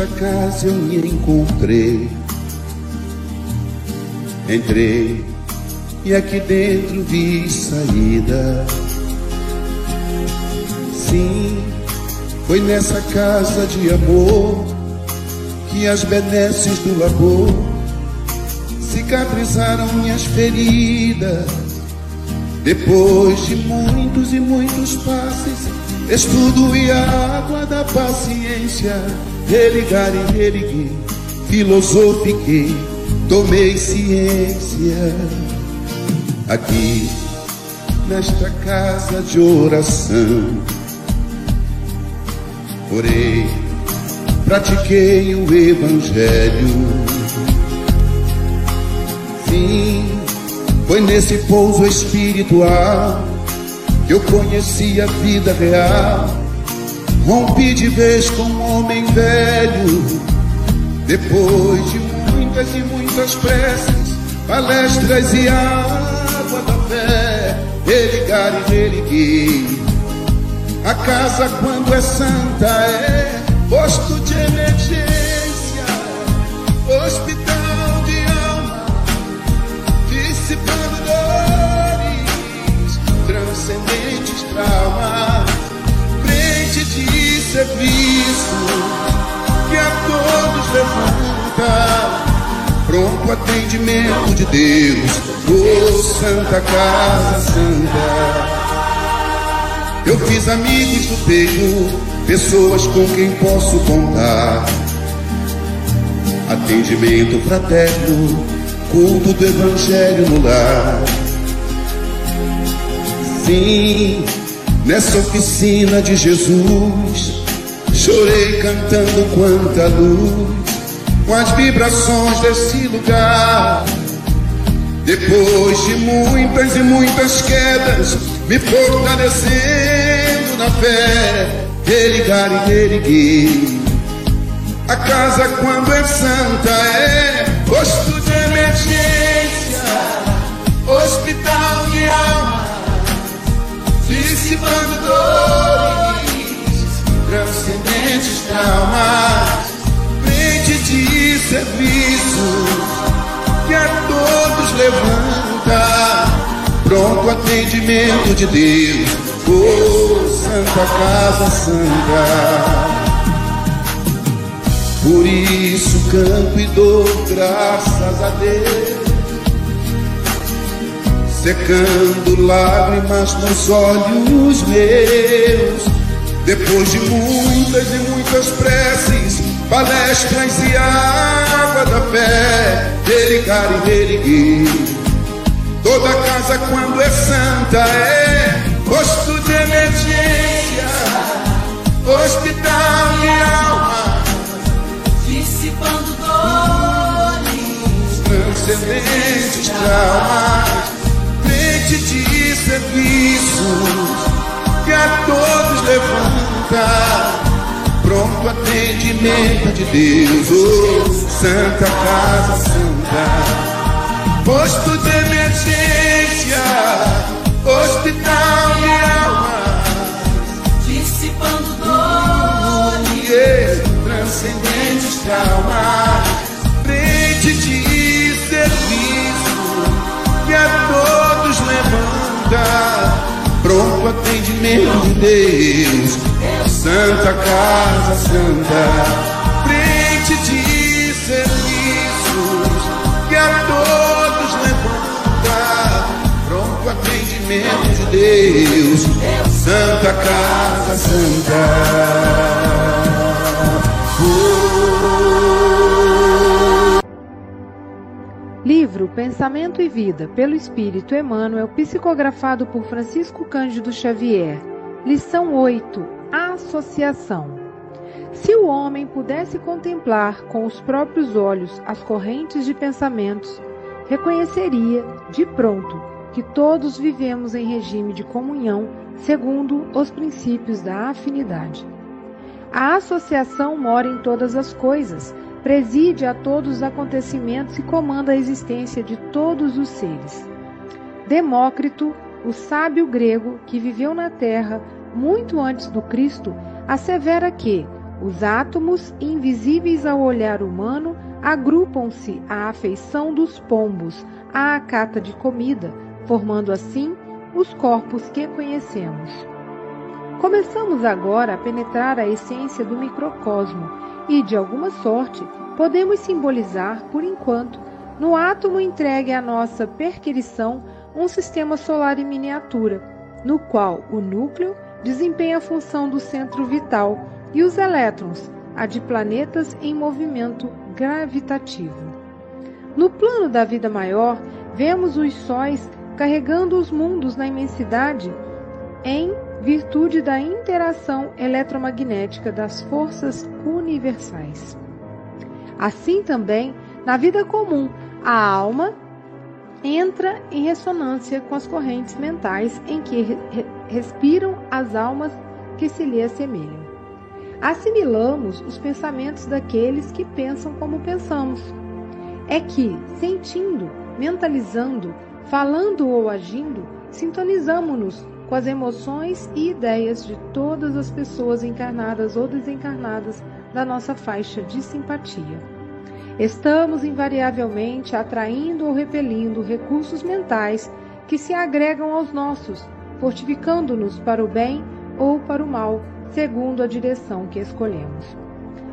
nesta casa eu me encontrei. Entrei e aqui dentro vi saída. Sim, foi nessa casa de amor que as benesses do labor cicatrizaram minhas feridas. Depois de muitos e muitos passes, estudo e água da paciência, religar e religui, filosofiquei, tomei ciência. Aqui, nesta casa de oração, orei, pratiquei o Evangelho. Sim, foi nesse pouso espiritual que eu conheci a vida real. Rompi de vez com um homem velho, depois de muitas e muitas preces, palestras e água da fé, religar e religir. A casa, quando é santa, é posto de emergência, Deus, oh Santa Casa Santa. Eu fiz amigos do peito, pessoas com quem posso contar. Atendimento fraterno, culto do Evangelho no lar. Sim, nessa oficina de Jesus, chorei cantando quanta luz, com as vibrações desse lugar. Depois de muitas e muitas quedas, me fortalecendo na fé, religar e reerguer. A casa, quando é santa, é posto de emergência, hospital de alma, dissipando dores, transcendentes traumas, frente de serviço que a todos levanta pronto atendimento de Deus, oh Santa Casa Santa. Por isso canto e dou graças a Deus, secando lágrimas nos olhos meus. Depois de muitas e muitas preces, palestras e água da fé, religar e reerguer. Toda casa quando é santa é posto de emergência, hospital de alma, dissipando dores, transcendentes traumas, frente de serviços que a todos levanta. Pronto atendimento de Deus, oh, Santa Casa Santa. Posto de emergência, hospital de alma, dissipando dores, transcendentes traumas, frente de serviço que a todos levanta, pronto atendimento de Deus, Santa Casa Santa, frente de serviços que a todos levanta, pronto atendimento de Deus, Santa Casa Santa. Livro Pensamento e Vida, pelo Espírito Emmanuel, psicografado por Francisco Cândido Xavier. Lição 8: A Associação. Se o homem pudesse contemplar com os próprios olhos as correntes de pensamentos, reconheceria, de pronto, que todos vivemos em regime de comunhão segundo os princípios da afinidade. A associação mora em todas as coisas, preside a todos os acontecimentos e comanda a existência de todos os seres. Demócrito, o sábio grego que viveu na Terra muito antes do Cristo assevera que os átomos, invisíveis ao olhar humano, agrupam-se à afeição dos pombos à cata de comida, formando assim os corpos que conhecemos. Começamos agora a penetrar a essência do microcosmo e, de alguma sorte, podemos simbolizar, por enquanto, no átomo entregue à nossa perquirição, um sistema solar em miniatura, no qual o núcleo desempenha a função do centro vital e os elétrons, a de planetas em movimento gravitativo. No plano da vida maior, vemos os sóis carregando os mundos na imensidade em virtude da interação eletromagnética das forças universais. Assim também, na vida comum, a alma entra em ressonância com as correntes mentais em que re respiram as almas que se lhe assemelham. Assimilamos os pensamentos daqueles que pensam como pensamos. É que, sentindo, mentalizando, falando ou agindo, sintonizamos-nos com as emoções e ideias de todas as pessoas encarnadas ou desencarnadas da nossa faixa de simpatia. Estamos invariavelmente atraindo ou repelindo recursos mentais que se agregam aos nossos, fortificando-nos para o bem ou para o mal, segundo a direção que escolhemos.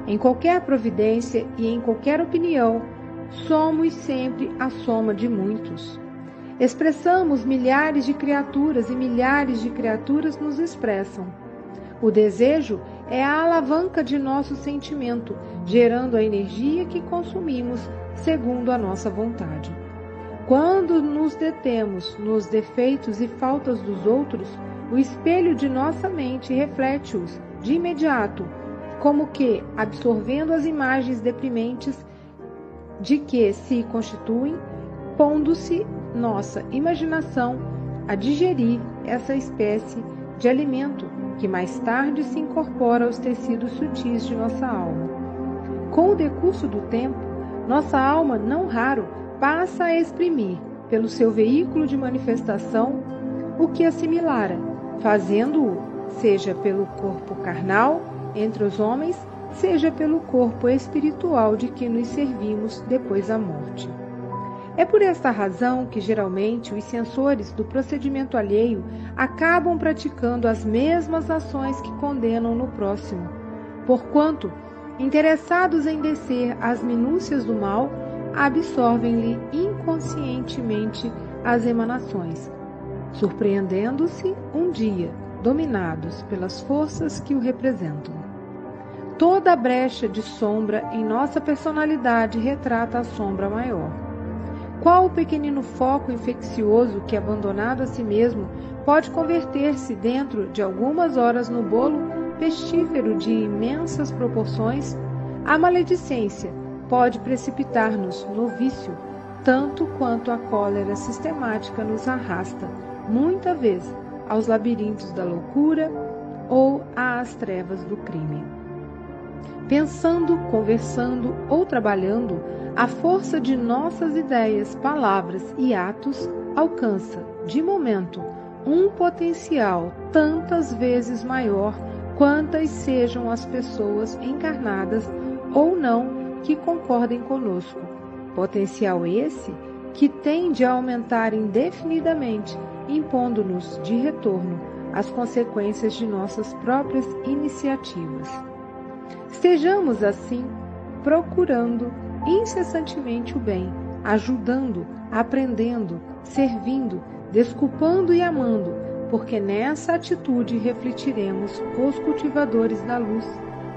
Em qualquer providência e em qualquer opinião, somos sempre a soma de muitos. Expressamos milhares de criaturas e milhares de criaturas nos expressam. O desejo é a alavanca de nosso sentimento, gerando a energia que consumimos segundo a nossa vontade. Quando nos detemos nos defeitos e faltas dos outros, o espelho de nossa mente reflete-os de imediato, como que absorvendo as imagens deprimentes de que se constituem, pondo-se nossa imaginação a digerir essa espécie de alimento que mais tarde se incorpora aos tecidos sutis de nossa alma. Com o decurso do tempo, nossa alma, não raro, passa a exprimir, pelo seu veículo de manifestação, o que assimilara, fazendo-o, seja pelo corpo carnal entre os homens, seja pelo corpo espiritual de que nos servimos depois da morte. É por esta razão que geralmente os censores do procedimento alheio acabam praticando as mesmas ações que condenam no próximo, porquanto, interessados em descer às minúcias do mal, absorvem-lhe inconscientemente as emanações, surpreendendo-se um dia dominados pelas forças que o representam. Toda brecha de sombra em nossa personalidade retrata a sombra maior. Qual o pequenino foco infeccioso que, abandonado a si mesmo, pode converter-se dentro de algumas horas no bolo pestífero de imensas proporções? A maledicência pode precipitar-nos no vício, tanto quanto a cólera sistemática nos arrasta, muita vez, aos labirintos da loucura ou às trevas do crime. Pensando, conversando ou trabalhando, a força de nossas ideias, palavras e atos alcança, de momento, um potencial tantas vezes maior quantas sejam as pessoas encarnadas ou não que concordem conosco. Potencial esse que tende a aumentar indefinidamente, impondo-nos de retorno as consequências de nossas próprias iniciativas. Estejamos assim procurando incessantemente o bem, ajudando, aprendendo, servindo, desculpando e amando, porque nessa atitude refletiremos os cultivadores da luz,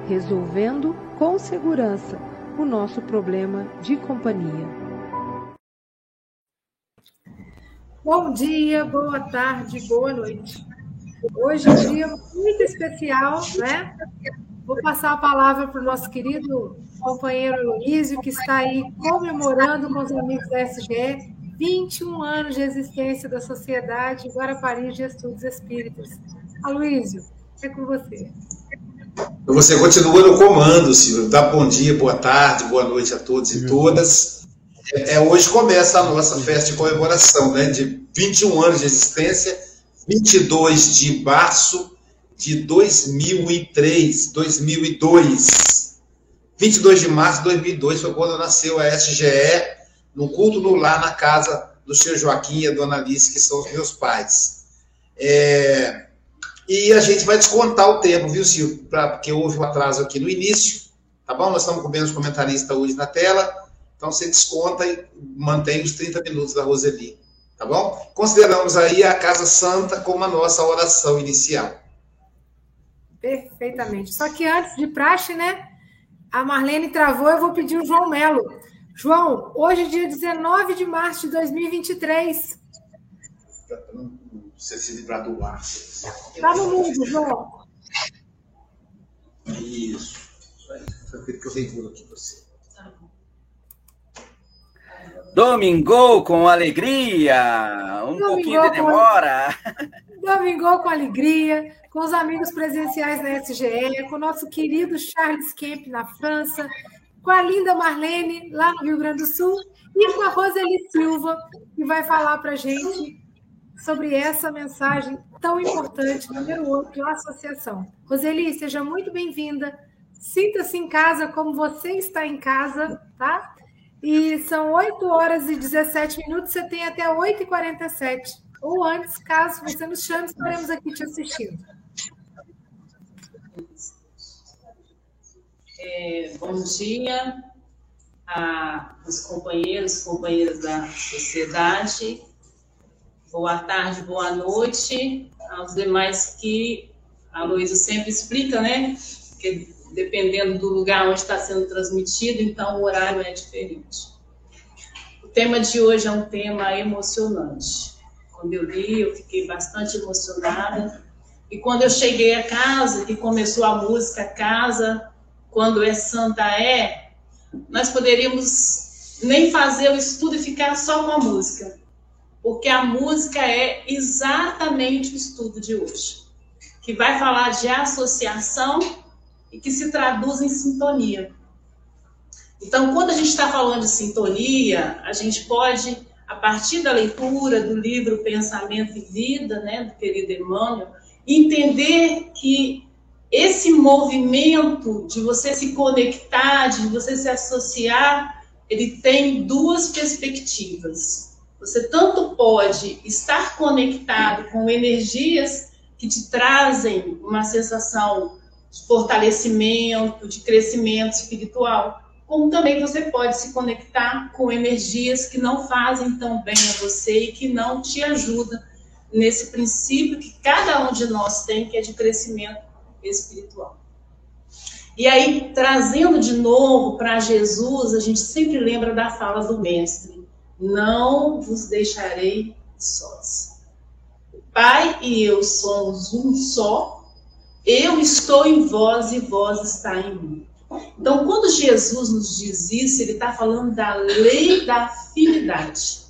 resolvendo com segurança o nosso problema de companhia. Bom dia, boa tarde, boa noite. Hoje é um dia muito especial, né? Vou passar a palavra para o nosso querido companheiro Luísio, que está aí comemorando com os amigos da SGE 21 anos de existência da Sociedade Guarapari de Estudos Espíritas. Aloísio, é com você. Você continua no comando, Silvio. Dá bom dia, boa tarde, boa noite a todos e todas. É, é, hoje começa a nossa festa de comemoração, né? De 21 anos de existência, 22 de março de 2003, 2002. 22 de março de 2002 foi quando nasceu a SGE, no culto no lar, na casa do senhor Joaquim e a dona Alice, que são os meus pais. É, e a gente vai descontar o tempo, viu, Silvio? Pra, porque houve um atraso aqui no início, tá bom? Nós estamos com menos comentarista hoje na tela, então você desconta e mantém os 30 minutos da Roseli, tá bom? Consideramos aí a Casa Santa como a nossa oração inicial. Perfeitamente. Só que antes de praxe, né? A Marlene travou, eu vou pedir o João Melo. João, hoje é dia 19 de março de 2023. Você se livrar do ar. Está no mundo, João. Isso. Isso aí. Aquilo que eu regulo aqui você. Domingo com alegria. Um Domingou pouquinho de demora. Com... Domingo com alegria com os amigos presenciais na SGE, com o nosso querido Charles Kemp na França, com a linda Marlene, lá no Rio Grande do Sul, e com a Roseli Silva, que vai falar para a gente sobre essa mensagem tão importante, número 8, de associação. Roseli, seja muito bem-vinda. Sinta-se em casa como você está em casa, tá? E são 8 horas e 17 minutos, você tem até 8h47. Ou antes, caso você nos chame, estaremos aqui te assistindo. É, bom dia aos companheiros, companheiras da sociedade. Boa tarde, boa noite aos demais que a Luísa sempre explica, né? Que dependendo do lugar onde está sendo transmitido, então o horário é diferente. O tema de hoje é um tema emocionante. Quando eu li, eu fiquei bastante emocionada. E quando eu cheguei a casa, que começou a música Casa, quando é Santa é, nós poderíamos nem fazer o estudo e ficar só com a música, porque a música é exatamente o estudo de hoje, que vai falar de associação e que se traduz em sintonia. Então, quando a gente está falando de sintonia, a gente pode, a partir da leitura do livro Pensamento e Vida, né, do querido Emmanuel, entender que esse movimento de você se conectar, de você se associar, ele tem duas perspectivas. Você tanto pode estar conectado com energias que te trazem uma sensação de fortalecimento, de crescimento espiritual, como também você pode se conectar com energias que não fazem tão bem a você e que não te ajudam nesse princípio que cada um de nós tem, que é de crescimento espiritual. E aí, trazendo de novo para Jesus, a gente sempre lembra da fala do Mestre: Não vos deixarei sós. O Pai e eu somos um só, eu estou em vós e vós está em mim. Então, quando Jesus nos diz isso, ele está falando da lei da afinidade.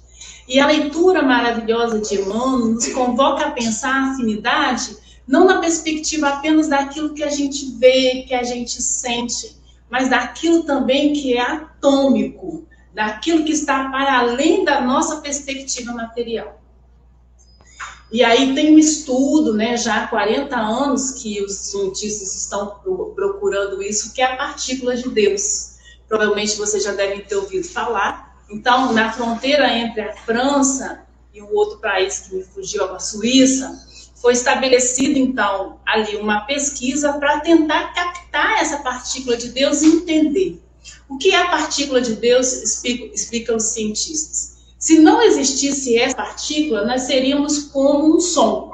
E a leitura maravilhosa de Emmanuel nos convoca a pensar a afinidade não na perspectiva apenas daquilo que a gente vê, que a gente sente, mas daquilo também que é atômico, daquilo que está para além da nossa perspectiva material. E aí tem um estudo, né, já há 40 anos que os cientistas estão procurando isso, que é a partícula de Deus. Provavelmente vocês já devem ter ouvido falar. Então, na fronteira entre a França e o outro país que me fugiu, a Suíça, foi estabelecida, então, ali uma pesquisa para tentar captar essa partícula de Deus e entender. O que é a partícula de Deus, explicam os cientistas. Se não existisse essa partícula, nós seríamos como um som.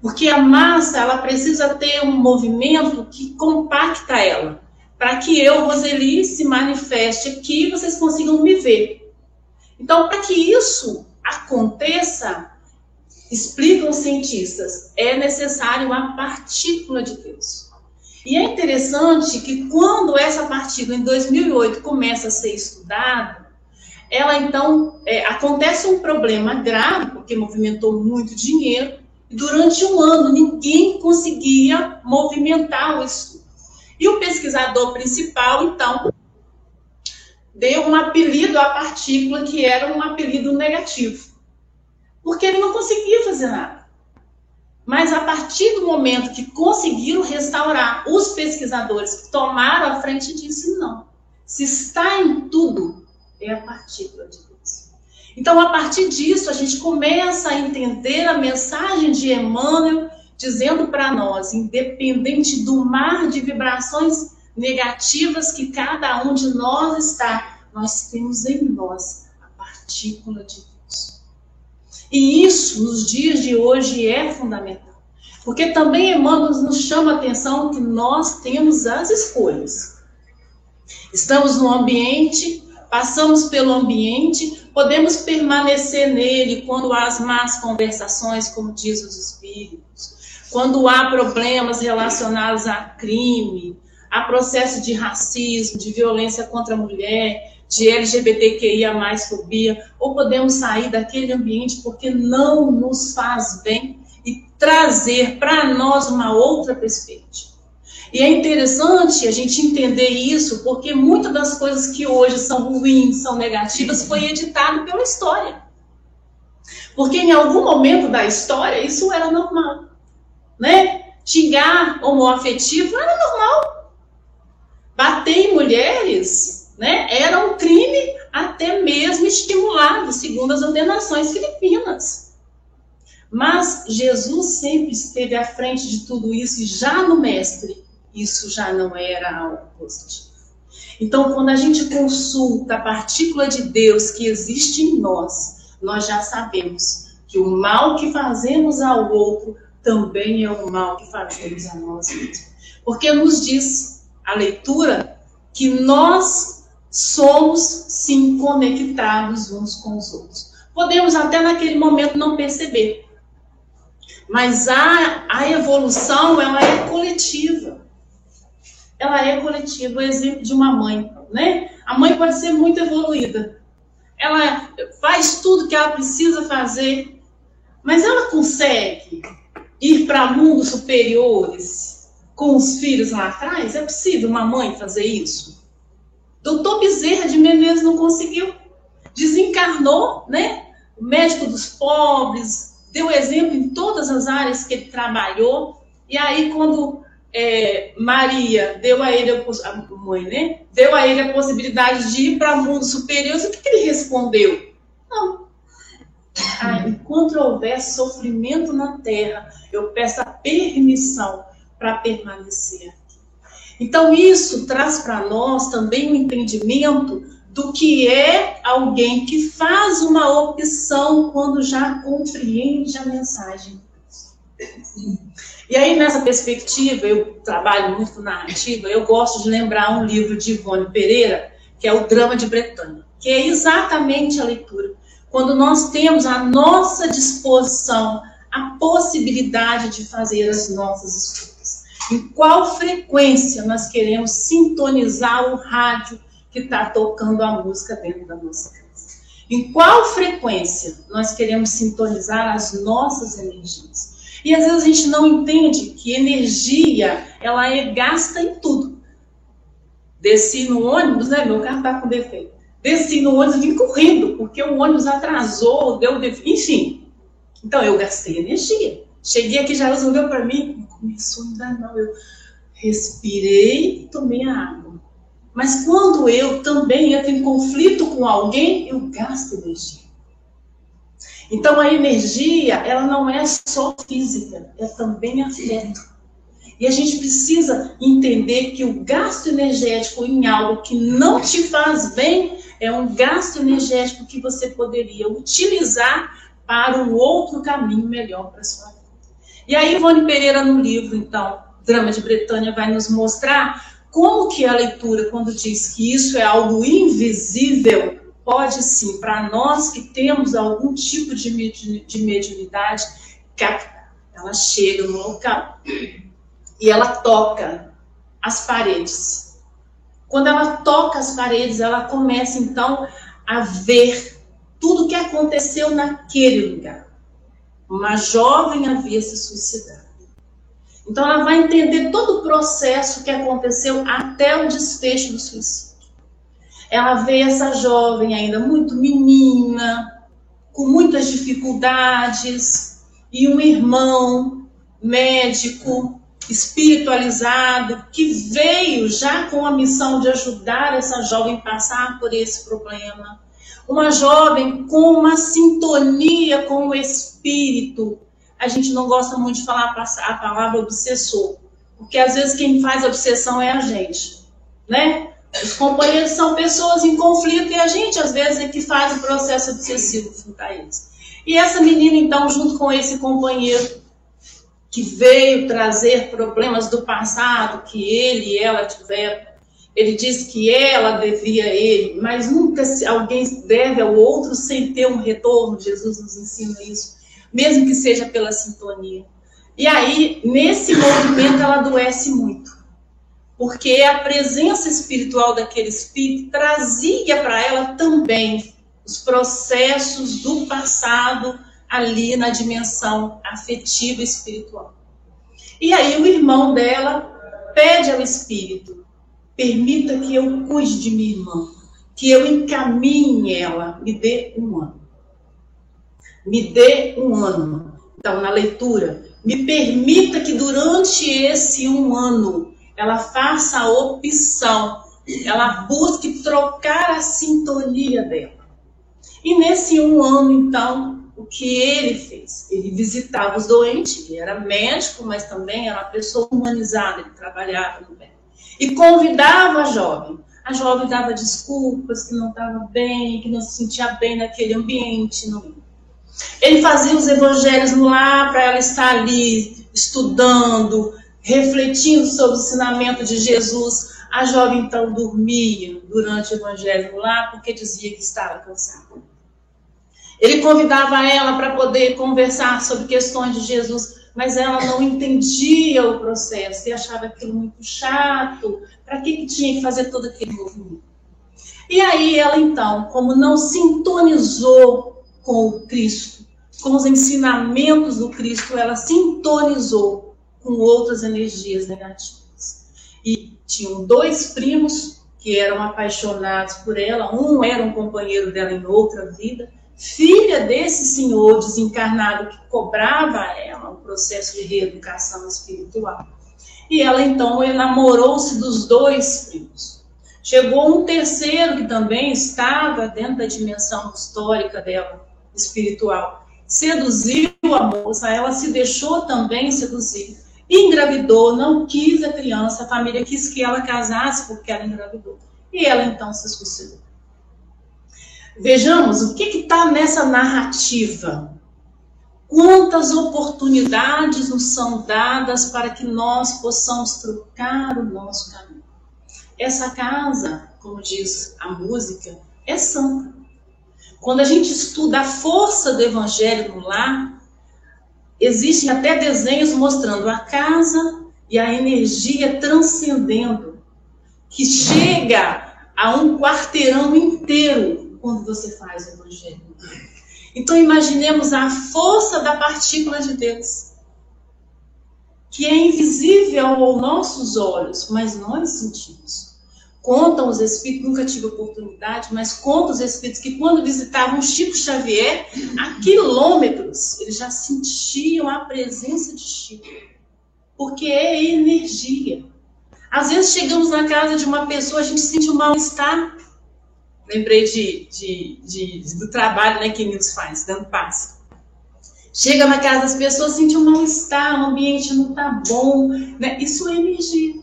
Porque a massa, ela precisa ter um movimento que compacta ela, para que eu, Roseli, se manifeste aqui e vocês consigam me ver. Então, para que isso aconteça, explicam os cientistas, é necessário uma partícula de Deus. E é interessante que quando essa partícula, em 2008, começa a ser estudada, ela então, é, acontece um problema grave, porque movimentou muito dinheiro, e durante um ano ninguém conseguia movimentar o estudo. E o pesquisador principal, então, deu um apelido à partícula que era um apelido negativo. Porque ele não conseguia fazer nada. Mas a partir do momento que conseguiram restaurar, os pesquisadores tomaram a frente disso, não. Se está em tudo, é a partícula de Deus. Então, a partir disso, a gente começa a entender a mensagem de Emmanuel dizendo para nós, independente do mar de vibrações negativas que cada um de nós está, nós temos em nós a partícula de Deus. E isso, nos dias de hoje, é fundamental. Porque também Emmanuel nos chama a atenção que nós temos as escolhas. Estamos no ambiente, passamos pelo ambiente, podemos permanecer nele quando há as más conversações, como diz os espíritos, quando há problemas relacionados a crime, a processo de racismo, de violência contra a mulher, de LGBTQIA mais fobia, ou podemos sair daquele ambiente porque não nos faz bem e trazer para nós uma outra perspectiva. E é interessante a gente entender isso, porque muitas das coisas que hoje são ruins, são negativas, foi editado pela história. Porque em algum momento da história isso era normal, né? Xingar homoafetivo era normal. Bater em mulheres, né? Era um crime até mesmo estimulado, segundo as ordenações filipinas. Mas Jesus sempre esteve à frente de tudo isso e já no mestre isso já não era algo positivo. Então, quando a gente consulta a partícula de Deus que existe em nós, nós já sabemos que o mal que fazemos ao outro também é o mal que fazemos a nós mesmos. Porque nos diz a leitura que nós somos sim conectados uns com os outros. Podemos até naquele momento não perceber, mas a, a evolução ela é coletiva ela é coletiva, o exemplo de uma mãe, né? A mãe pode ser muito evoluída. Ela faz tudo que ela precisa fazer, mas ela consegue ir para mundos superiores com os filhos lá atrás? É possível uma mãe fazer isso? Doutor Bezerra de Menezes não conseguiu. Desencarnou, né? O médico dos pobres, deu exemplo em todas as áreas que ele trabalhou. E aí, quando é, Maria deu a ele, a mãe, né? Deu a ele a possibilidade de ir para mundos superiores. O que, que ele respondeu? Não. Ah, enquanto houver sofrimento na terra, eu peço a permissão para permanecer. Então, isso traz para nós também o um entendimento do que é alguém que faz uma opção quando já compreende a mensagem. E aí, nessa perspectiva, eu trabalho muito narrativa, eu gosto de lembrar um livro de Ivone Pereira, que é o Drama de Bretanha, que é exatamente a leitura. Quando nós temos à nossa disposição a possibilidade de fazer as nossas escolhas. Em qual frequência nós queremos sintonizar o rádio que está tocando a música dentro da nossa casa? Em qual frequência nós queremos sintonizar as nossas energias? E às vezes a gente não entende que energia, ela é gasta em tudo. Desci no ônibus, né? Meu carro tá com defeito. Desci no ônibus vim correndo, porque o ônibus atrasou, deu defeito, enfim. Então eu gastei energia. Cheguei aqui, já resolveu para mim, começou ainda não. Eu respirei e tomei a água. Mas quando eu também entro em conflito com alguém, eu gasto energia. Então a energia, ela não é só física, é também afeto. E a gente precisa entender que o gasto energético em algo que não te faz bem é um gasto energético que você poderia utilizar para um outro caminho melhor para a sua vida. E aí Ivone Pereira no livro, então, Drama de Bretanha, vai nos mostrar como que a leitura, quando diz que isso é algo invisível, pode sim, para nós que temos algum tipo de, de mediunidade, captar. Ela chega no local e ela toca as paredes. Quando ela toca as paredes, ela começa então a ver tudo o que aconteceu naquele lugar. Uma jovem havia se suicidado. Então ela vai entender todo o processo que aconteceu até o desfecho do suicídio. Ela vê essa jovem ainda muito menina, com muitas dificuldades, e um irmão médico, espiritualizado, que veio já com a missão de ajudar essa jovem a passar por esse problema. Uma jovem com uma sintonia com o espírito. A gente não gosta muito de falar a palavra obsessor, porque às vezes quem faz obsessão é a gente, né? Os companheiros são pessoas em conflito e a gente, às vezes, é que faz o processo obsessivo junto a eles. E essa menina, então, junto com esse companheiro que veio trazer problemas do passado que ele e ela tiveram, ele disse que ela devia a ele, mas nunca alguém deve ao outro sem ter um retorno. Jesus nos ensina isso, mesmo que seja pela sintonia. E aí, nesse movimento, ela adoece muito porque a presença espiritual daquele espírito trazia para ela também os processos do passado ali na dimensão afetiva espiritual. E aí o irmão dela pede ao espírito: permita que eu cuide de minha irmã, que eu encaminhe ela, me dê um ano. Me dê um ano. Então, na leitura, me permita que durante esse um ano ela faça a opção, ela busque trocar a sintonia dela. E nesse um ano, então, o que ele fez? Ele visitava os doentes, ele era médico, mas também era uma pessoa humanizada, ele trabalhava no bem. E convidava a jovem. A jovem dava desculpas que não estava bem, que não se sentia bem naquele ambiente. Não. Ele fazia os evangelhos lá para ela estar ali estudando, refletindo sobre o ensinamento de Jesus, a jovem então dormia durante o evangelho lá porque dizia que estava cansada. Ele convidava ela para poder conversar sobre questões de Jesus, mas ela não entendia o processo e achava aquilo muito chato. Para que, que tinha que fazer todo aquele movimento? E aí ela então, como não sintonizou com o Cristo, com os ensinamentos do Cristo, ela sintonizou com outras energias negativas. E tinham dois primos que eram apaixonados por ela, um era um companheiro dela em outra vida, filha desse senhor desencarnado que cobrava a ela um processo de reeducação espiritual. E ela então enamorou-se dos dois primos. Chegou um terceiro que também estava dentro da dimensão histórica dela, espiritual. Seduziu a moça, ela se deixou também seduzir engravidou, não quis a criança, a família quis que ela casasse porque ela engravidou. E ela então se suicidou. Vejamos o que está nessa narrativa. Quantas oportunidades nos são dadas para que nós possamos trocar o nosso caminho. Essa casa, como diz a música, é santa. Quando a gente estuda a força do evangelho no lar, Existem até desenhos mostrando a casa e a energia transcendendo, que chega a um quarteirão inteiro quando você faz o evangelho. Então imaginemos a força da partícula de Deus, que é invisível aos nossos olhos, mas nós sentimos. Contam os espíritos, nunca tive oportunidade, mas contam os espíritos que quando visitavam Chico Xavier, a quilômetros, eles já sentiam a presença de Chico. Porque é energia. Às vezes chegamos na casa de uma pessoa, a gente sente um mal-estar. Lembrei de, de, de, do trabalho né, que Nils faz, dando paz. Chega na casa das pessoas, sente um mal-estar, o ambiente não está bom. Né? Isso é energia.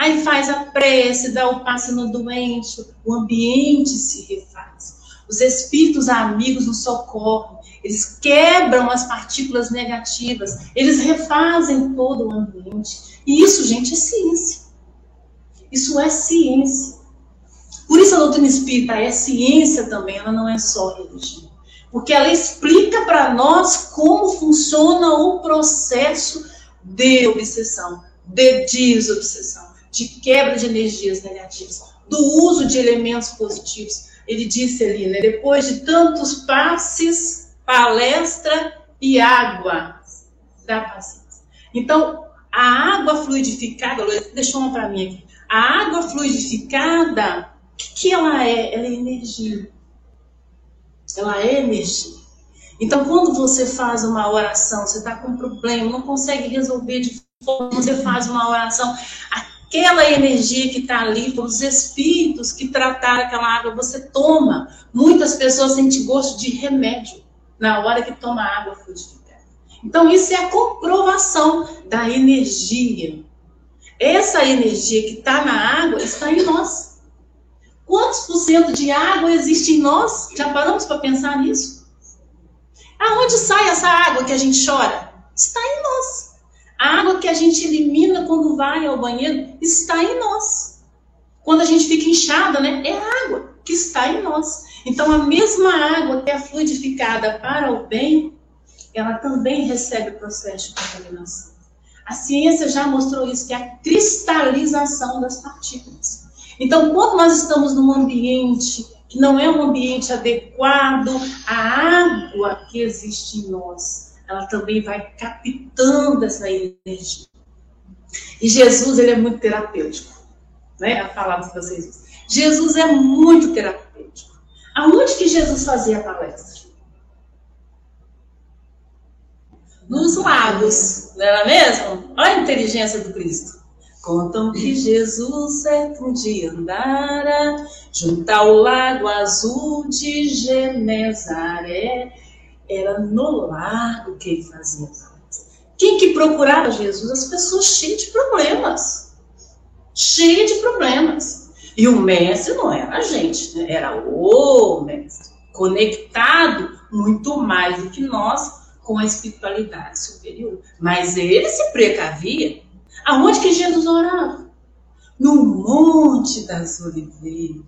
Aí faz a prece, dá o passe no doente, o ambiente se refaz. Os espíritos amigos nos socorrem, eles quebram as partículas negativas, eles refazem todo o ambiente. E isso, gente, é ciência. Isso é ciência. Por isso a doutrina espírita é ciência também, ela não é só religião. Porque ela explica para nós como funciona o processo de obsessão, de desobsessão de quebra de energias negativas, do uso de elementos positivos. Ele disse ali, né, depois de tantos passes, palestra e água da paciência. Então, a água fluidificada, deixa uma para mim aqui. A água fluidificada que, que ela é? Ela é energia. Ela é energia. Então, quando você faz uma oração, você está com um problema, não consegue resolver de forma, você faz uma oração, aquela energia que está ali, os espíritos que trataram aquela água, você toma. Muitas pessoas sentem gosto de remédio na hora que toma água fluidificada. Então, isso é a comprovação da energia. Essa energia que está na água está em nós. Quantos por cento de água existe em nós? Já paramos para pensar nisso? Aonde sai essa água que a gente chora? Está em nós. A água que a gente elimina quando vai ao banheiro está em nós. Quando a gente fica inchada, né? É a água que está em nós. Então, a mesma água que é fluidificada para o bem, ela também recebe o processo de contaminação. A ciência já mostrou isso, que é a cristalização das partículas. Então, quando nós estamos num ambiente que não é um ambiente adequado à água que existe em nós, ela também vai captando essa energia. E Jesus, ele é muito terapêutico. Né? A palavra que vocês. Jesus é muito terapêutico. Aonde que Jesus fazia a palestra? nos lagos, não era mesmo? Olha a inteligência do Cristo. Contam que Jesus certo dia andara junto ao lago azul de Genezaré. Era no lago que ele fazia Quem que procurava Jesus? As pessoas cheias de problemas. Cheias de problemas. E o mestre não era a gente, né? era o mestre. Conectado muito mais do que nós com a espiritualidade superior. Mas ele se precavia. Aonde que Jesus orava? No Monte das Oliveiras.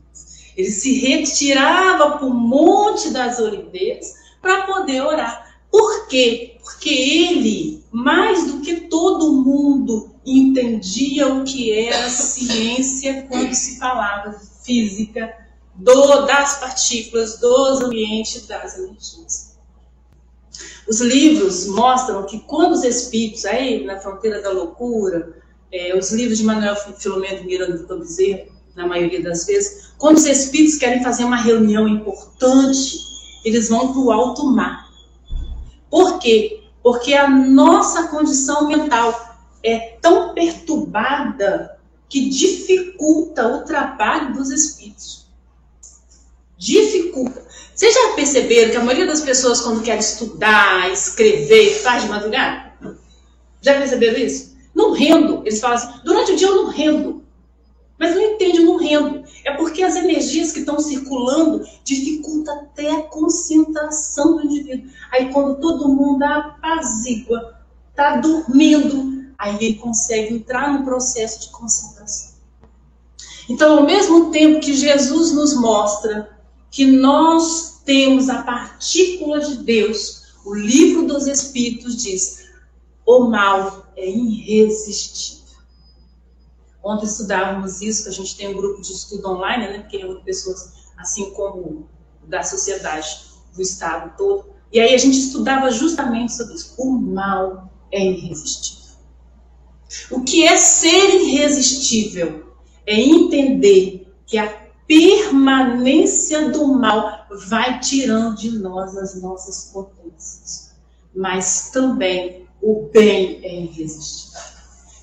Ele se retirava para o Monte das Oliveiras para poder orar. Por quê? Porque ele, mais do que todo mundo, entendia o que era ciência quando se falava física do, das partículas, dos ambientes, das energias. Os livros mostram que quando os espíritos, aí na fronteira da loucura, é, os livros de Manuel Filomeno Miranda do Bezerra, na maioria das vezes, quando os espíritos querem fazer uma reunião importante, eles vão para o alto mar. Por quê? Porque a nossa condição mental é tão perturbada que dificulta o trabalho dos espíritos. Dificulta. Vocês já perceberam que a maioria das pessoas, quando quer estudar, escrever, faz de madrugada? Já perceberam isso? Não rendo. Eles falam assim, durante o dia eu não rendo. Mas não entende, não rendo. É porque as energias que estão circulando dificultam até a concentração do indivíduo. Aí quando todo mundo apazigua, está dormindo, aí ele consegue entrar no processo de concentração. Então, ao mesmo tempo que Jesus nos mostra que nós temos a partícula de Deus. O livro dos Espíritos diz: o mal é irresistível. Ontem estudávamos isso, a gente tem um grupo de estudo online, né, que é pessoas assim como da sociedade, do Estado todo. E aí a gente estudava justamente sobre isso. O mal é irresistível. O que é ser irresistível? É entender que a permanência do mal vai tirando de nós as nossas potências. Mas também o bem é irresistível.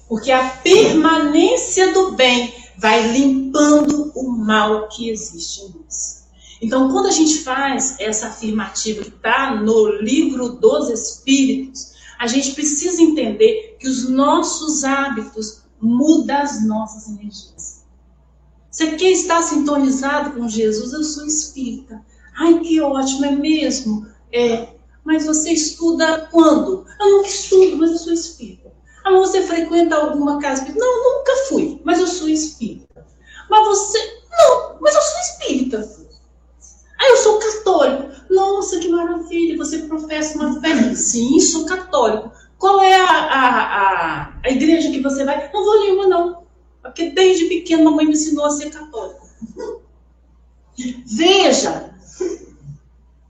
Porque a permanência do bem vai limpando o mal que existe em nós. Então, quando a gente faz essa afirmativa que está no livro dos Espíritos, a gente precisa entender que os nossos hábitos mudam as nossas energias. Você quer estar sintonizado com Jesus? Eu sou espírita. Ai, que ótimo, é mesmo? É. Mas você estuda quando? Eu nunca estudo, mas eu sou espírita. Ah, você frequenta alguma casa espírita? Não, nunca fui, mas eu sou espírita. Mas você. Não, mas eu sou espírita. Ah, eu sou católico. Nossa, que maravilha, você professa uma fé. Sim, sou católico. Qual é a, a, a, a igreja que você vai? Não vou nenhuma, não. Porque desde pequeno mamãe me ensinou a ser católica. Veja,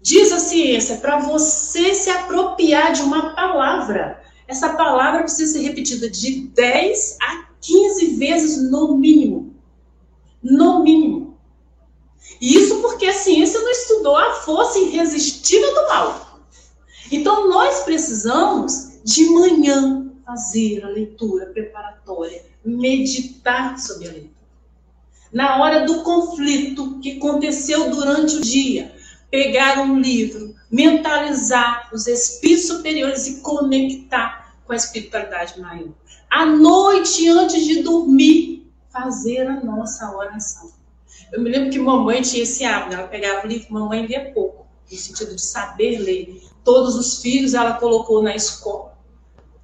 diz a ciência, para você se apropriar de uma palavra, essa palavra precisa ser repetida de 10 a 15 vezes no mínimo. No mínimo. E isso porque a ciência não estudou a força irresistível do mal. Então, nós precisamos, de manhã, fazer a leitura preparatória, meditar sobre a leitura. Na hora do conflito que aconteceu durante o dia, pegar um livro, mentalizar os espíritos superiores e conectar com a espiritualidade maior. À noite, antes de dormir, fazer a nossa oração. Eu me lembro que mamãe tinha esse hábito, ela pegava o livro, mamãe lia pouco, no sentido de saber ler. Todos os filhos ela colocou na escola.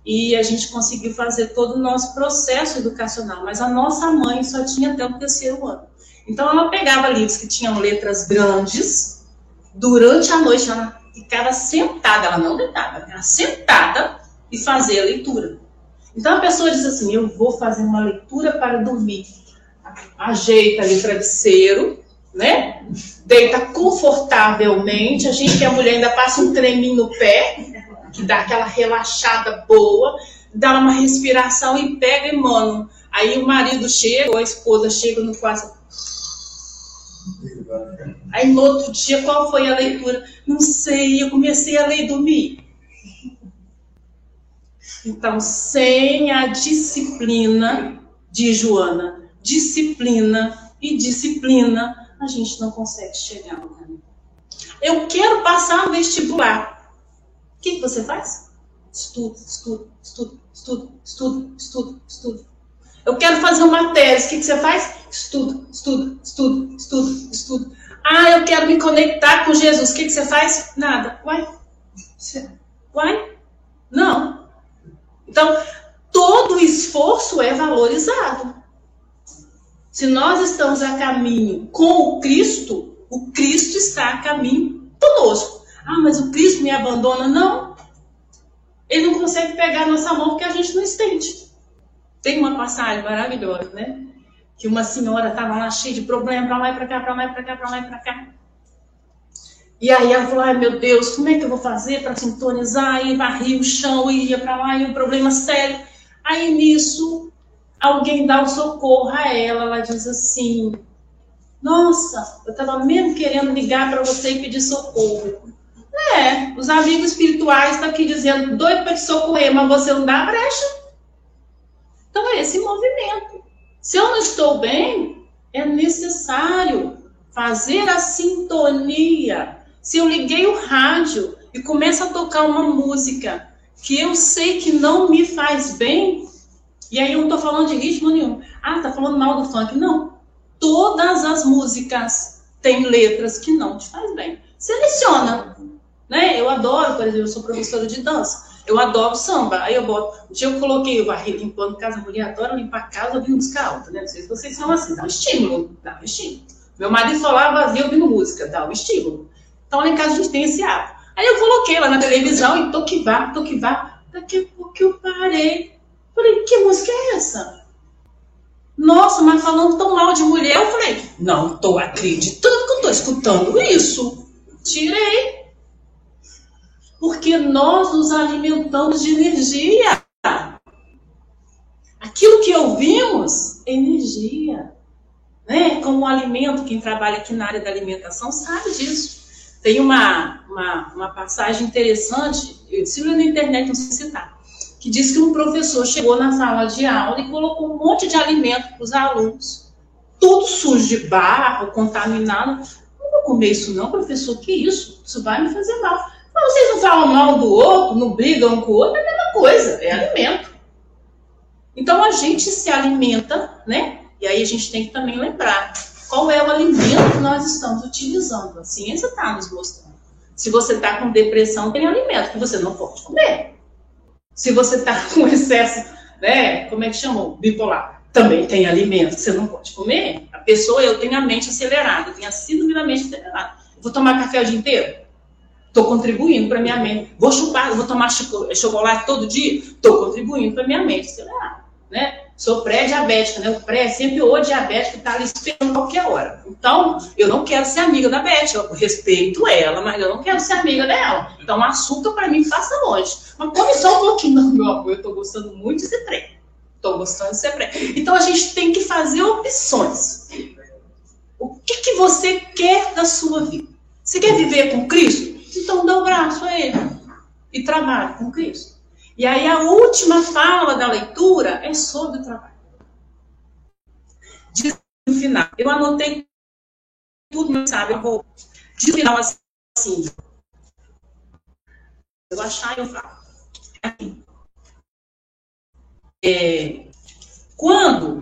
E a gente conseguiu fazer todo o nosso processo educacional, mas a nossa mãe só tinha até o terceiro ano. Então ela pegava livros que tinham letras grandes, durante a noite ela ficava sentada, ela não deitava, ela ficava sentada e fazia a leitura. Então a pessoa diz assim: Eu vou fazer uma leitura para dormir. Ajeita ali o travesseiro, né? Deita confortavelmente. A gente, que é mulher, ainda passa um creminho no pé, que dá aquela relaxada boa, dá uma respiração e pega e mano. Aí o marido chega, ou a esposa chega no quarto. Aí no outro dia, qual foi a leitura? Não sei, eu comecei a ler e dormir. Então, sem a disciplina de Joana, disciplina e disciplina, a gente não consegue chegar no caminho. Eu quero passar no vestibular. Que, que você faz? Estuda, estuda, estuda, estuda, estuda, estuda, estuda. Eu quero fazer uma tese. O que, que você faz? Estuda, estuda, estuda, estuda, estuda. Ah, eu quero me conectar com Jesus. O que, que você faz? Nada. Uai? Uai? Não. Então, todo esforço é valorizado. Se nós estamos a caminho com o Cristo, o Cristo está a caminho conosco. Ah, mas o Cristo me abandona? Não. Ele não consegue pegar a nossa mão porque a gente não estende. Tem uma passagem maravilhosa, né? Que uma senhora estava lá cheia de problema, para lá e para cá, para lá e para cá, para lá e para cá. E aí ela falou: ai meu Deus, como é que eu vou fazer para sintonizar? E varria o chão, e ia para lá, e um problema sério. Aí nisso, alguém dá o socorro a ela, ela diz assim: Nossa, eu estava mesmo querendo ligar para você e pedir socorro. É, os amigos espirituais estão aqui dizendo, doido para te socorrer, mas você não dá brecha. Então é esse movimento. Se eu não estou bem, é necessário fazer a sintonia se eu liguei o rádio e começa a tocar uma música que eu sei que não me faz bem, e aí eu não estou falando de ritmo nenhum. Ah, tá falando mal do funk. Não. Todas as músicas têm letras que não te faz bem. Seleciona. Né? Eu adoro, por exemplo, eu sou professora de dança. Eu adoro samba. Aí eu boto. Um dia eu coloquei o varri limpando casa, a mulher adora limpar casa ouvindo música alta, né? Não sei se vocês são assim, dá um estímulo. Dá um estímulo. Meu marido só lá vazio ouvindo música, dá um estímulo. Então lá em casa a gente tem esse hábito. Aí eu coloquei lá na televisão e tô que vá, tô que vá. Daqui a pouco eu parei. Falei, que música é essa? Nossa, mas falando tão mal de mulher, eu falei, não tô acreditando que eu tô escutando isso. Tirei. Porque nós nos alimentamos de energia. Aquilo que ouvimos energia. Né? Como alimento, quem trabalha aqui na área da alimentação sabe disso. Tem uma, uma, uma passagem interessante, eu sigo na internet, não sei citar, que diz que um professor chegou na sala de aula e colocou um monte de alimento para os alunos, tudo sujo de barro, contaminado. Não vou comer isso não, professor, que isso? Isso vai me fazer mal. Mas vocês não falam mal do outro, não brigam com o outro, é a mesma coisa, é alimento. Então a gente se alimenta, né? E aí a gente tem que também lembrar qual é o alimento que nós estamos utilizando. A ciência está nos mostrando. Se você está com depressão, tem alimento que você não pode comer. Se você está com excesso, né, como é que chamou? Bipolar. Também tem alimento que você não pode comer. A pessoa, eu tenho a mente acelerada, eu tenho a síndrome da mente acelerada. Vou tomar café o dia inteiro? Estou contribuindo para minha mente. Vou chupar, vou tomar chocolate todo dia? Estou contribuindo para minha mente acelerada. Né? Sou pré-diabética, né? O pré é sempre o diabético está ali esperando qualquer hora. Então, eu não quero ser amiga da Beth. Eu respeito ela, mas eu não quero ser amiga dela. Então, açúcar para mim passa longe. Mas come só um pouquinho. Não, meu amor, eu estou gostando muito de ser pré. Estou gostando de ser pré. Então, a gente tem que fazer opções. O que, que você quer da sua vida? Você quer viver com Cristo? Então dá o braço a Ele e trabalhe com Cristo. E aí a última fala da leitura é sobre o trabalho. Diz no final, eu anotei tudo, mas sabe, eu vou de final assim. Eu achar eu falo. Aqui. É, quando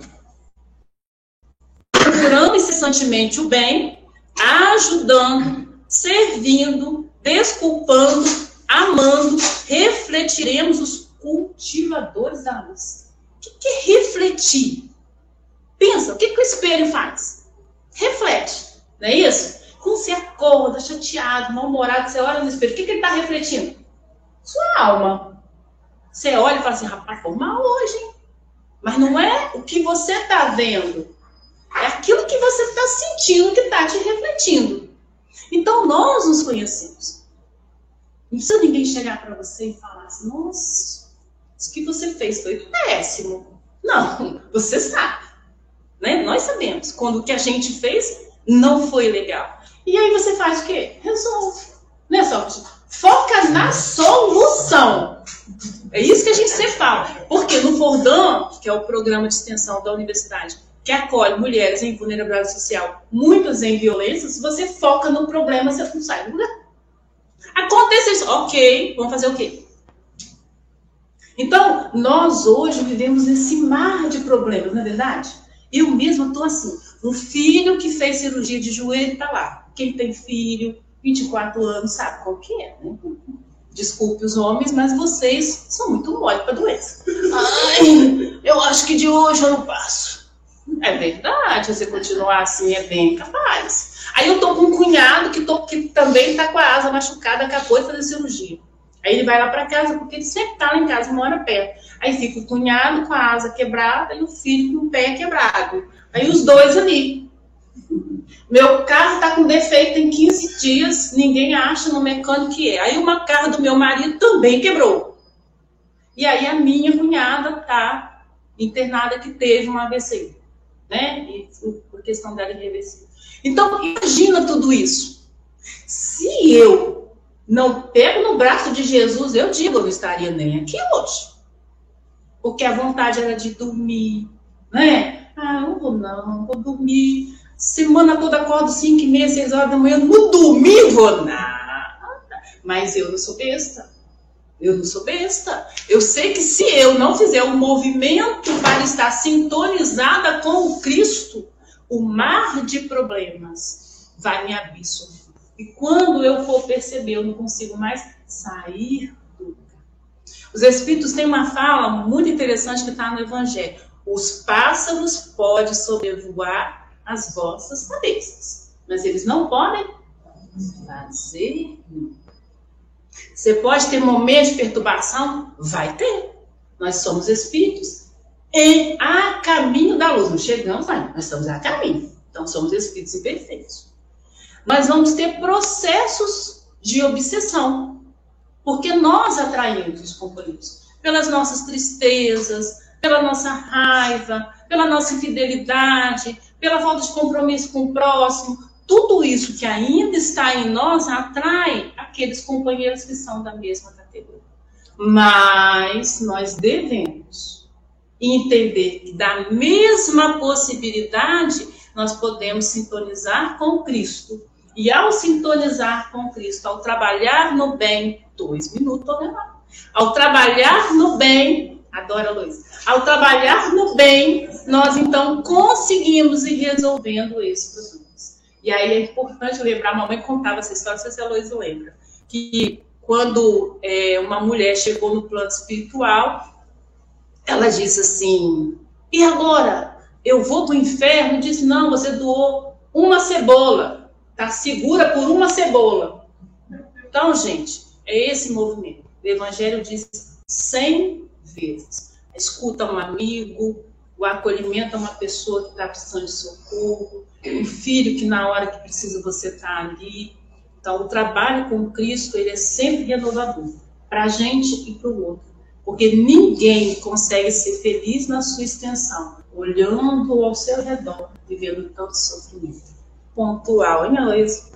procurando incessantemente o bem, ajudando, servindo, desculpando, amando, refletiremos os cultivadores da luz. O que, é refletir? Pensa, o que, que o espelho faz? Reflete, não é isso? Quando você acorda chateado, mal-humorado, você olha no espelho, o que, que ele está refletindo? Sua alma. Você olha e fala assim, rapaz, foi mal hoje, hein? Mas não é o que você está vendo, é aquilo que você está sentindo que está te refletindo. Então nós nos conhecemos. Não precisa ninguém chegar para você e falar assim, nossa, isso que você fez foi péssimo. Não, você sabe. Né? Nós sabemos quando o que a gente fez não foi legal. E aí você faz o quê? Resolve. Né, Sócrates? Foca na solução. É isso que a gente sempre fala. Porque no Fordão, que é o programa de extensão da universidade, que acolhe mulheres em vulnerabilidade social, muitas em violência, se você foca no problema, você não sai do lugar. Acontece isso, ok, vamos fazer o quê? Então, nós hoje vivemos nesse mar de problemas, não é verdade? Eu mesma estou assim. Um filho que fez cirurgia de joelho está lá. Quem tem filho, 24 anos, sabe qual que é, né? Desculpe os homens, mas vocês são muito mole para doença. Ai, eu acho que de hoje eu não passo. É verdade, você continuar assim é bem capaz. Aí eu tô com um cunhado que, tô, que também tá com a asa machucada, acabou de fazer cirurgia. Aí ele vai lá para casa, porque ele sempre tá lá em casa, mora perto. Aí fica o cunhado com a asa quebrada e o filho com o pé quebrado. Aí os dois ali. Meu carro tá com defeito em 15 dias, ninguém acha no mecânico que é. Aí uma carro do meu marido também quebrou. E aí a minha cunhada tá internada que teve um AVC né? E por questão dela irreversível. Então, imagina tudo isso. Se eu não pego no braço de Jesus, eu digo, eu não estaria nem aqui hoje. Porque a vontade era de dormir, né? Ah, não vou não, vou dormir. Semana toda acordo 5 e meia, 6 horas da manhã, não dormi, vou nada. Mas eu não sou besta. Eu não sou besta. Eu sei que se eu não fizer um movimento para estar sintonizada com o Cristo, o mar de problemas vai me absorver. E quando eu for perceber, eu não consigo mais sair do lugar. Os Espíritos têm uma fala muito interessante que está no Evangelho. Os pássaros podem sobrevoar as vossas cabeças, mas eles não podem fazer nada. Você pode ter momentos de perturbação? Vai ter. Nós somos espíritos em a caminho da luz. Não chegamos lá, nós estamos a caminho. Então somos espíritos imperfeitos. Nós vamos ter processos de obsessão. Porque nós atraímos os companheiros pelas nossas tristezas, pela nossa raiva, pela nossa infidelidade, pela falta de compromisso com o próximo, tudo isso que ainda está em nós atrai aqueles companheiros que são da mesma categoria. Mas nós devemos entender que da mesma possibilidade nós podemos sintonizar com Cristo. E ao sintonizar com Cristo, ao trabalhar no bem, dois minutos, Ao trabalhar no bem, adora Luiz, ao trabalhar no bem, nós então conseguimos ir resolvendo esse problema. E aí é importante lembrar, a mamãe contava essa história, não sei se a Luísa lembra, que quando é, uma mulher chegou no plano espiritual, ela disse assim, e agora? Eu vou para o inferno? Disse, não, você doou uma cebola, tá segura por uma cebola. Então, gente, é esse movimento. O Evangelho diz cem vezes. Escuta um amigo, o acolhimento a uma pessoa que está precisando de socorro, um filho que na hora que precisa você está ali. Então, o trabalho com Cristo ele é sempre renovador para a gente e para o outro, porque ninguém consegue ser feliz na sua extensão, olhando ao seu redor, vivendo tanto sofrimento. pontual, hein, Aloysio?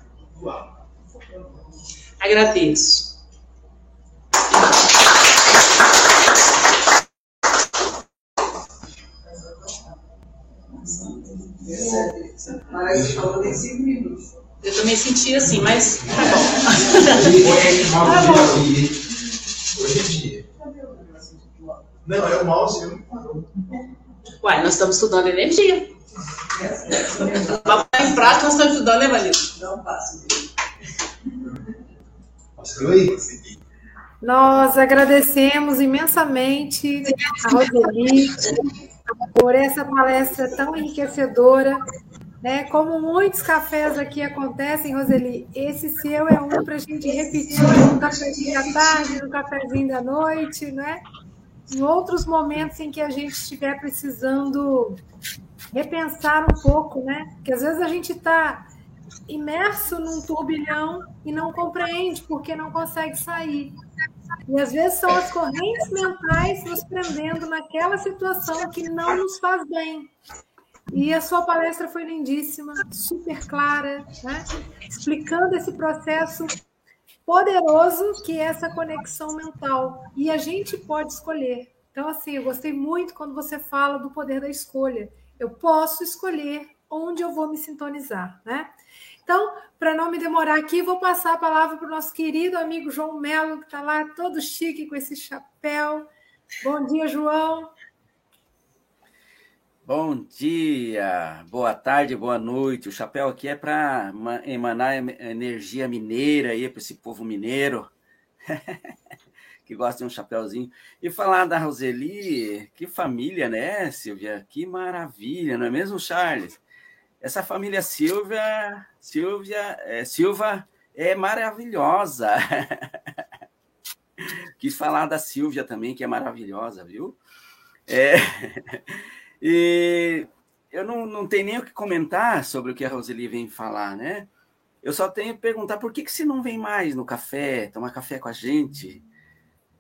Agradeço. Eu também senti assim, mas tá bom. Hoje dia. Não, é o mouse, eu não. Uai, nós estamos estudando energia. Vamos em prática, nós estamos estudando, né, Valito? Não passo. Mostrou aí? Nós agradecemos imensamente a Roseli por essa palestra tão enriquecedora. Né? Como muitos cafés aqui acontecem, Roseli, esse seu é um para a gente repetir no cafezinho da tarde, no cafezinho da noite, né? em outros momentos em que a gente estiver precisando repensar um pouco, né? Porque às vezes a gente está imerso num turbilhão e não compreende porque não consegue sair. E às vezes são as correntes mentais nos prendendo naquela situação que não nos faz bem. E a sua palestra foi lindíssima, super clara, né? explicando esse processo poderoso que é essa conexão mental. E a gente pode escolher. Então, assim, eu gostei muito quando você fala do poder da escolha. Eu posso escolher onde eu vou me sintonizar, né? Então, para não me demorar aqui, vou passar a palavra para o nosso querido amigo João Melo, que está lá todo chique com esse chapéu. Bom dia, João. Bom dia, boa tarde, boa noite. O chapéu aqui é para emanar energia mineira aí para esse povo mineiro que gosta de um chapéuzinho. E falar da Roseli, que família, né, Silvia? Que maravilha, não é mesmo, Charles? Essa família Silvia, Silvia, é, Silva é maravilhosa. Quis falar da Silvia também, que é maravilhosa, viu? É. E eu não, não tenho nem o que comentar sobre o que a Roseli vem falar, né? Eu só tenho que perguntar por que, que você não vem mais no café, tomar café com a gente?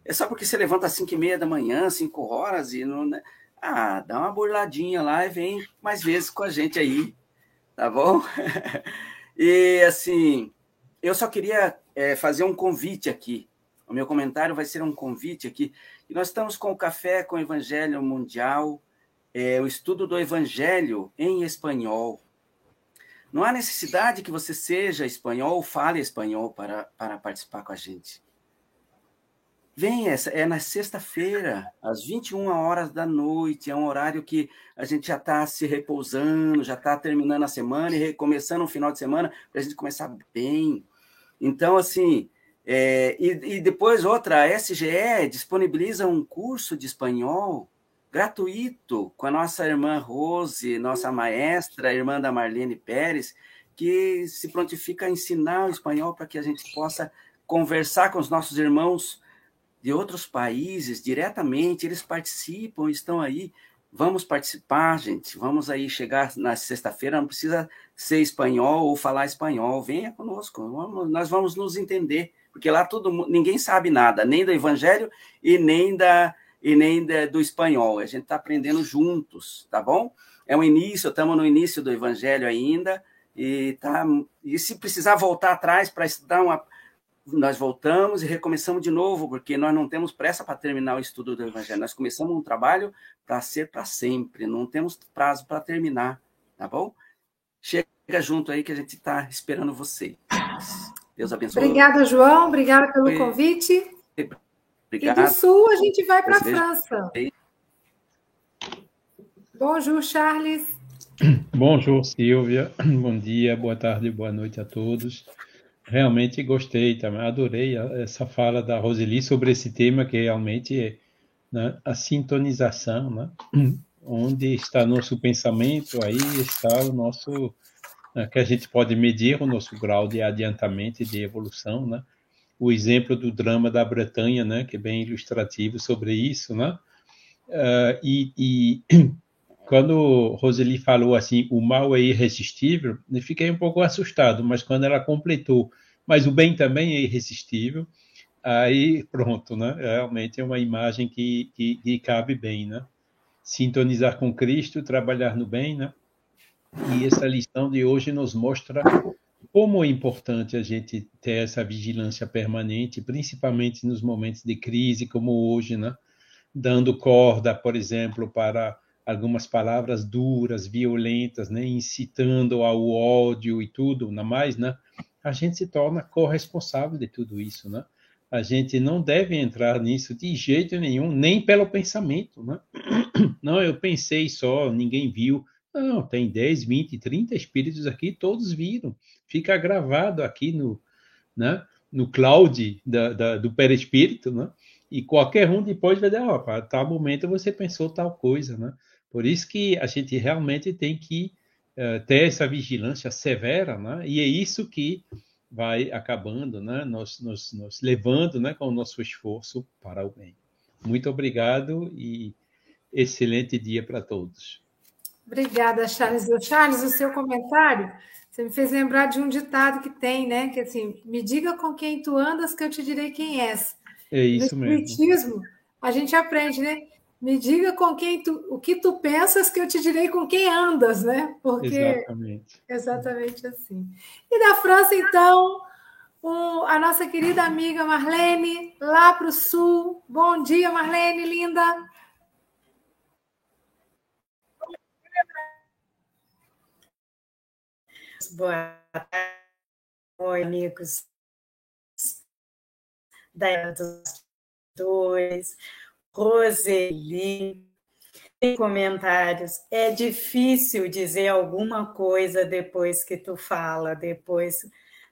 É só porque você levanta às 5 e meia da manhã, 5 horas, e não. Né? Ah, dá uma burladinha lá e vem mais vezes com a gente aí, tá bom? e assim, eu só queria é, fazer um convite aqui. O meu comentário vai ser um convite aqui. E nós estamos com o Café com o Evangelho Mundial é, o estudo do Evangelho em espanhol. Não há necessidade que você seja espanhol ou fale espanhol para, para participar com a gente. Vem, essa é na sexta-feira, às 21 horas da noite. É um horário que a gente já está se repousando, já está terminando a semana e recomeçando o final de semana para a gente começar bem. Então, assim, é, e, e depois outra, a SGE disponibiliza um curso de espanhol gratuito com a nossa irmã Rose, nossa maestra, irmã da Marlene Pérez, que se prontifica a ensinar o espanhol para que a gente possa conversar com os nossos irmãos de outros países diretamente, eles participam, estão aí. Vamos participar, gente. Vamos aí chegar na sexta-feira, não precisa ser espanhol ou falar espanhol. Venha conosco, vamos, nós vamos nos entender, porque lá todo ninguém sabe nada, nem do evangelho e nem da e nem de, do espanhol. A gente está aprendendo juntos, tá bom? É um início, estamos no início do evangelho ainda, e, tá, e se precisar voltar atrás para estudar uma. Nós voltamos e recomeçamos de novo, porque nós não temos pressa para terminar o estudo do Evangelho. Nós começamos um trabalho para ser para sempre, não temos prazo para terminar, tá bom? Chega junto aí que a gente está esperando você. Deus abençoe. Obrigada, João. Obrigada pelo convite. Obrigado. E do sul a gente vai para a França. Bonjour, Charles. Bonjour, Silvia. Bom dia, boa tarde, boa noite a todos. Realmente gostei também, adorei essa fala da Roseli sobre esse tema que realmente é né, a sintonização, né? onde está nosso pensamento, aí está o nosso né, que a gente pode medir o nosso grau de adiantamento e de evolução, né? o exemplo do drama da Bretanha, né, que é bem ilustrativo sobre isso, né? Uh, e, e, quando Roseli falou assim, o mal é irresistível, eu fiquei um pouco assustado, mas quando ela completou, mas o bem também é irresistível, aí pronto, né? Realmente é uma imagem que, que, que cabe bem, né? Sintonizar com Cristo, trabalhar no bem, né? E essa lição de hoje nos mostra como é importante a gente ter essa vigilância permanente, principalmente nos momentos de crise como hoje, né? Dando corda, por exemplo, para algumas palavras duras, violentas, né? Incitando ao ódio e tudo, na mais, né? A gente se torna corresponsável de tudo isso, né? A gente não deve entrar nisso de jeito nenhum, nem pelo pensamento, né? Não, eu pensei só, ninguém viu. Não, tem 10, 20, 30 espíritos aqui, todos viram. Fica gravado aqui no, né, no cloud da, da, do perispírito, né? E qualquer um depois vai dizer, ó, oh, tal momento você pensou tal coisa, né? Por isso que a gente realmente tem que uh, ter essa vigilância severa, né? E é isso que vai acabando, né? Nos, nos, nos levando, né? Com o nosso esforço para o bem. Muito obrigado e excelente dia para todos. Obrigada, Charles. Charles, o seu comentário, você me fez lembrar de um ditado que tem, né? Que assim, me diga com quem tu andas que eu te direi quem és. É isso no mesmo. Espiritismo, a gente aprende, né? Me diga com quem tu, o que tu pensas que eu te direi com quem andas, né? Porque exatamente, exatamente assim. E da França, então, um, a nossa querida amiga Marlene, lá para o sul. Bom dia, Marlene, linda. Boa tarde, Oi, amigos da dos dois, Roseli. Tem comentários. É difícil dizer alguma coisa depois que tu fala, depois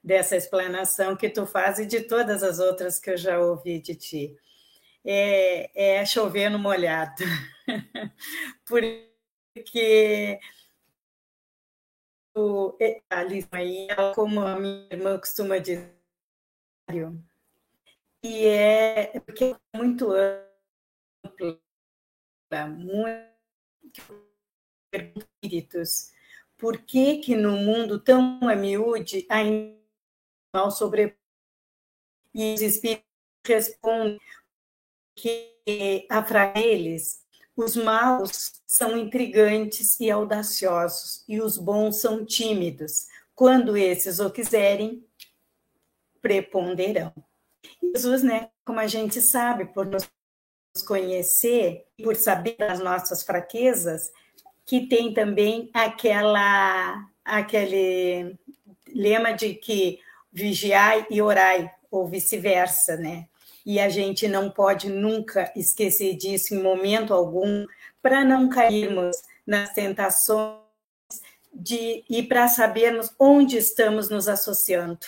dessa explanação que tu faz e de todas as outras que eu já ouvi de ti. É, é chover no molhado. Porque Alice aí, como a minha irmã costuma dizer, e é porque é muito ampla, muito espíritos. Por que que no mundo tão a miúde ainda mal sobre e os espíritos respondem que para eles os maus são intrigantes e audaciosos, e os bons são tímidos. Quando esses o quiserem, preponderão. Jesus, né, como a gente sabe, por nos conhecer, por saber das nossas fraquezas, que tem também aquela aquele lema de que vigiai e orai, ou vice-versa, né? e a gente não pode nunca esquecer disso em momento algum, para não cairmos nas tentações de e para sabermos onde estamos nos associando,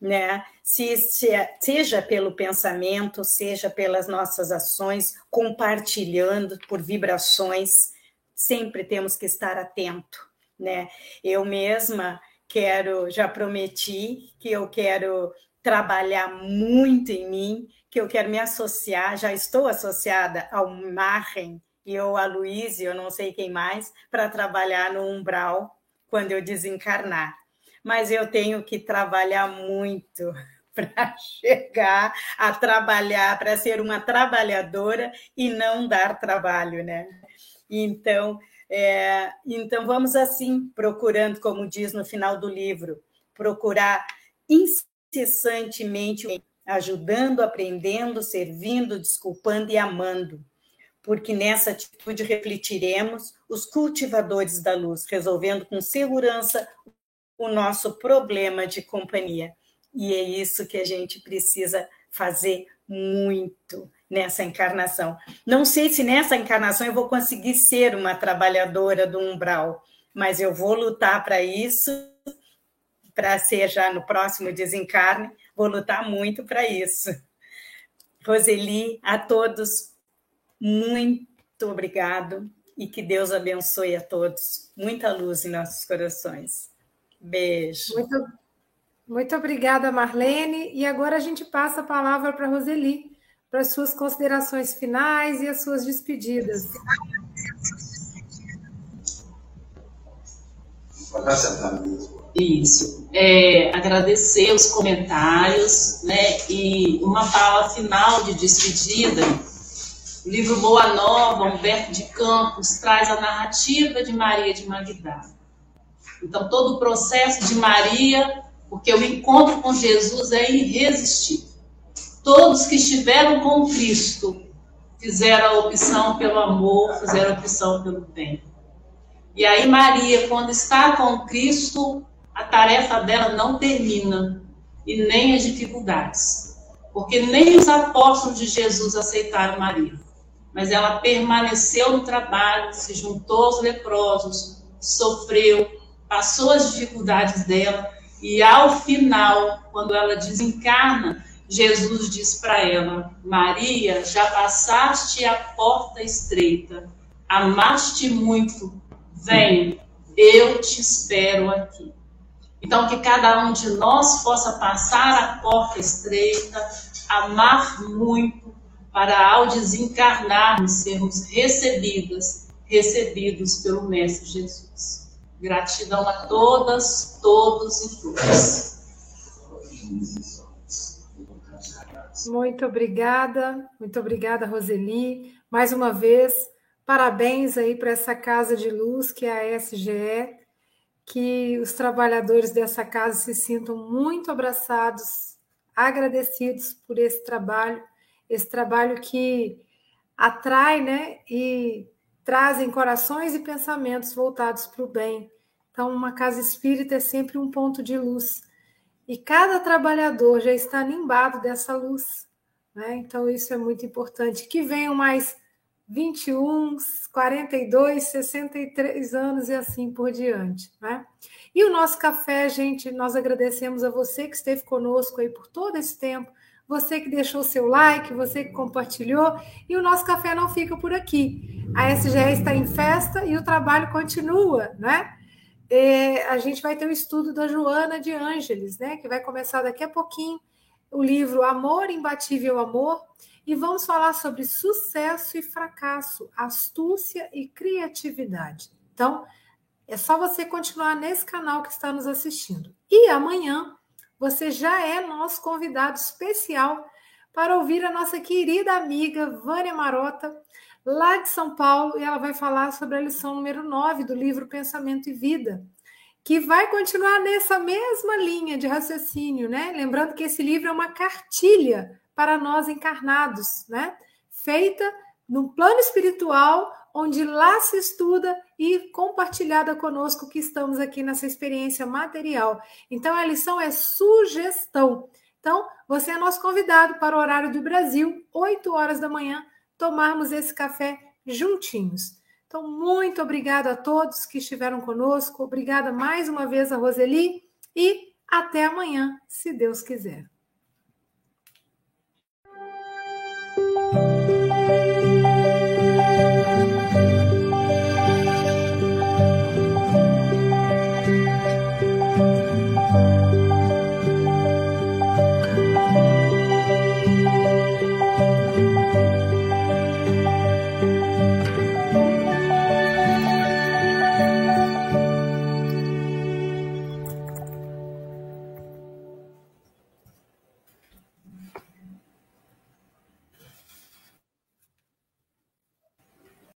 né? Se, se, seja pelo pensamento, seja pelas nossas ações, compartilhando por vibrações, sempre temos que estar atento, né? Eu mesma quero, já prometi que eu quero trabalhar muito em mim que eu quero me associar, já estou associada ao Marren e ao a Luiz, eu não sei quem mais, para trabalhar no umbral quando eu desencarnar. Mas eu tenho que trabalhar muito para chegar a trabalhar, para ser uma trabalhadora e não dar trabalho, né? Então, é, então vamos assim, procurando, como diz no final do livro, procurar incessantemente ajudando, aprendendo, servindo, desculpando e amando. Porque nessa atitude refletiremos os cultivadores da luz, resolvendo com segurança o nosso problema de companhia. E é isso que a gente precisa fazer muito nessa encarnação. Não sei se nessa encarnação eu vou conseguir ser uma trabalhadora do umbral, mas eu vou lutar para isso, para ser já no próximo desencarne, Vou lutar muito para isso. Roseli, a todos, muito obrigado e que Deus abençoe a todos. Muita luz em nossos corações. Beijo. Muito, muito obrigada, Marlene. E agora a gente passa a palavra para a Roseli, para as suas considerações finais e as suas despedidas. Isso. É, agradecer os comentários, né? E uma fala final de despedida. O livro Boa Nova, Humberto de Campos, traz a narrativa de Maria de Magdala. Então, todo o processo de Maria, porque o encontro com Jesus é irresistível. Todos que estiveram com Cristo fizeram a opção pelo amor, fizeram a opção pelo bem. E aí, Maria, quando está com Cristo, a tarefa dela não termina, e nem as dificuldades. Porque nem os apóstolos de Jesus aceitaram Maria. Mas ela permaneceu no trabalho, se juntou aos leprosos, sofreu, passou as dificuldades dela, e ao final, quando ela desencarna, Jesus diz para ela: Maria, já passaste a porta estreita, amaste muito, vem, eu te espero aqui. Então, que cada um de nós possa passar a porta estreita, amar muito, para ao desencarnarmos sermos recebidas, recebidos pelo Mestre Jesus. Gratidão a todas, todos e todas. Muito obrigada, muito obrigada, Roseli. Mais uma vez, parabéns aí para essa casa de luz que é a SGE, que os trabalhadores dessa casa se sintam muito abraçados, agradecidos por esse trabalho, esse trabalho que atrai, né, e trazem corações e pensamentos voltados para o bem. Então, uma casa espírita é sempre um ponto de luz e cada trabalhador já está nimbado dessa luz. Né? Então, isso é muito importante. Que venham mais 21, 42, 63 anos e assim por diante. Né? E o nosso café, gente, nós agradecemos a você que esteve conosco aí por todo esse tempo, você que deixou seu like, você que compartilhou, e o nosso café não fica por aqui. A SGE está em festa e o trabalho continua, né? é, a gente vai ter o estudo da Joana de Ângeles, né, que vai começar daqui a pouquinho, o livro Amor, Imbatível Amor, e vamos falar sobre sucesso e fracasso, astúcia e criatividade. Então, é só você continuar nesse canal que está nos assistindo. E amanhã você já é nosso convidado especial para ouvir a nossa querida amiga Vânia Marota, lá de São Paulo, e ela vai falar sobre a lição número 9 do livro Pensamento e Vida, que vai continuar nessa mesma linha de raciocínio, né? Lembrando que esse livro é uma cartilha para nós encarnados, né? Feita no plano espiritual, onde lá se estuda e compartilhada conosco que estamos aqui nessa experiência material. Então a lição é sugestão. Então, você é nosso convidado para o horário do Brasil, 8 horas da manhã, tomarmos esse café juntinhos. Então, muito obrigada a todos que estiveram conosco. Obrigada mais uma vez a Roseli e até amanhã, se Deus quiser.